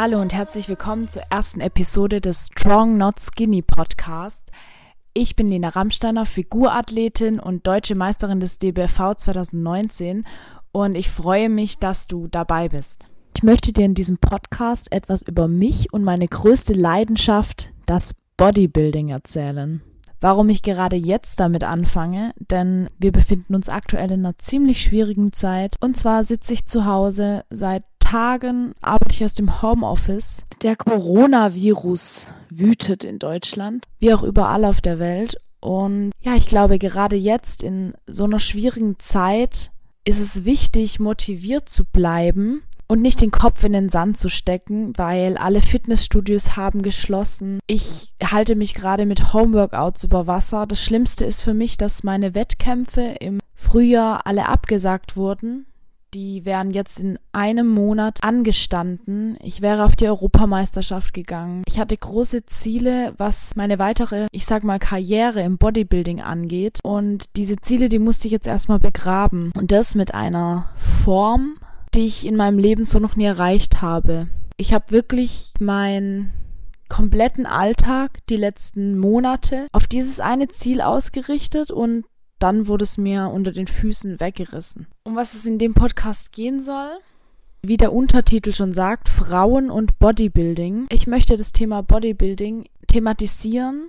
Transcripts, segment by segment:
Hallo und herzlich willkommen zur ersten Episode des Strong Not Skinny Podcast. Ich bin Lena Rammsteiner, Figurathletin und deutsche Meisterin des DBFV 2019 und ich freue mich, dass du dabei bist. Ich möchte dir in diesem Podcast etwas über mich und meine größte Leidenschaft, das Bodybuilding, erzählen. Warum ich gerade jetzt damit anfange, denn wir befinden uns aktuell in einer ziemlich schwierigen Zeit. Und zwar sitze ich zu Hause seit Tagen arbeite ich aus dem Homeoffice. Der Coronavirus wütet in Deutschland, wie auch überall auf der Welt. Und ja, ich glaube, gerade jetzt in so einer schwierigen Zeit ist es wichtig, motiviert zu bleiben und nicht den Kopf in den Sand zu stecken, weil alle Fitnessstudios haben geschlossen. Ich halte mich gerade mit Homeworkouts über Wasser. Das Schlimmste ist für mich, dass meine Wettkämpfe im Frühjahr alle abgesagt wurden. Die wären jetzt in einem Monat angestanden. Ich wäre auf die Europameisterschaft gegangen. Ich hatte große Ziele, was meine weitere, ich sag mal, Karriere im Bodybuilding angeht. Und diese Ziele, die musste ich jetzt erstmal begraben. Und das mit einer Form, die ich in meinem Leben so noch nie erreicht habe. Ich habe wirklich meinen kompletten Alltag die letzten Monate auf dieses eine Ziel ausgerichtet und dann wurde es mir unter den Füßen weggerissen. Um was es in dem Podcast gehen soll? Wie der Untertitel schon sagt, Frauen und Bodybuilding. Ich möchte das Thema Bodybuilding thematisieren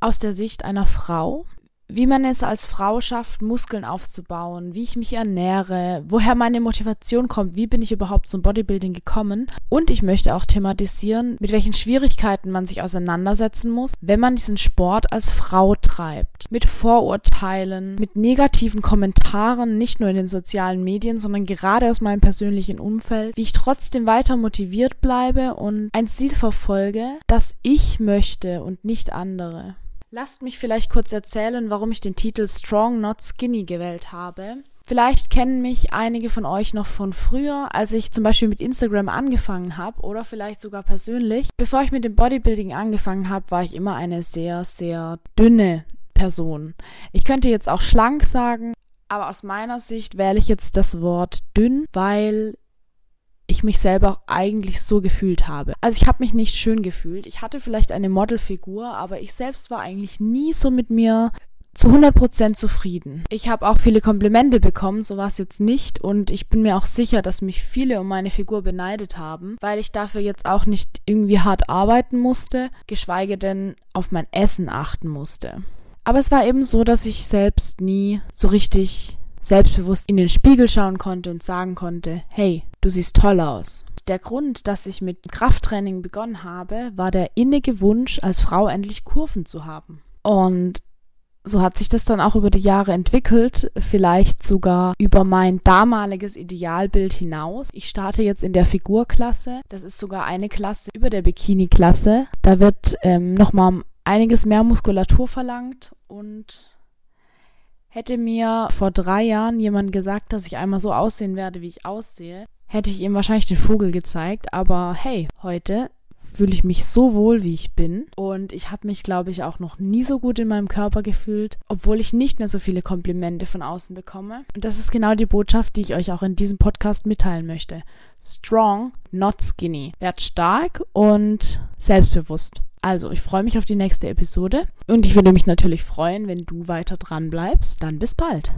aus der Sicht einer Frau wie man es als Frau schafft, Muskeln aufzubauen, wie ich mich ernähre, woher meine Motivation kommt, wie bin ich überhaupt zum Bodybuilding gekommen. Und ich möchte auch thematisieren, mit welchen Schwierigkeiten man sich auseinandersetzen muss, wenn man diesen Sport als Frau treibt. Mit Vorurteilen, mit negativen Kommentaren, nicht nur in den sozialen Medien, sondern gerade aus meinem persönlichen Umfeld, wie ich trotzdem weiter motiviert bleibe und ein Ziel verfolge, das ich möchte und nicht andere. Lasst mich vielleicht kurz erzählen, warum ich den Titel Strong Not Skinny gewählt habe. Vielleicht kennen mich einige von euch noch von früher, als ich zum Beispiel mit Instagram angefangen habe oder vielleicht sogar persönlich. Bevor ich mit dem Bodybuilding angefangen habe, war ich immer eine sehr, sehr dünne Person. Ich könnte jetzt auch schlank sagen, aber aus meiner Sicht wähle ich jetzt das Wort dünn, weil ich mich selber eigentlich so gefühlt habe. Also ich habe mich nicht schön gefühlt. Ich hatte vielleicht eine Modelfigur, aber ich selbst war eigentlich nie so mit mir zu 100% zufrieden. Ich habe auch viele Komplimente bekommen, so war es jetzt nicht und ich bin mir auch sicher, dass mich viele um meine Figur beneidet haben, weil ich dafür jetzt auch nicht irgendwie hart arbeiten musste, geschweige denn auf mein Essen achten musste. Aber es war eben so, dass ich selbst nie so richtig selbstbewusst in den Spiegel schauen konnte und sagen konnte, hey, du siehst toll aus. Der Grund, dass ich mit Krafttraining begonnen habe, war der innige Wunsch, als Frau endlich Kurven zu haben. Und so hat sich das dann auch über die Jahre entwickelt, vielleicht sogar über mein damaliges Idealbild hinaus. Ich starte jetzt in der Figurklasse. Das ist sogar eine Klasse über der Bikini-Klasse. Da wird ähm, nochmal einiges mehr Muskulatur verlangt und Hätte mir vor drei Jahren jemand gesagt, dass ich einmal so aussehen werde, wie ich aussehe, hätte ich ihm wahrscheinlich den Vogel gezeigt. Aber hey, heute fühle ich mich so wohl, wie ich bin. Und ich habe mich, glaube ich, auch noch nie so gut in meinem Körper gefühlt, obwohl ich nicht mehr so viele Komplimente von außen bekomme. Und das ist genau die Botschaft, die ich euch auch in diesem Podcast mitteilen möchte. Strong, not skinny. Werd stark und selbstbewusst. Also, ich freue mich auf die nächste Episode und ich würde mich natürlich freuen, wenn du weiter dran bleibst. Dann bis bald.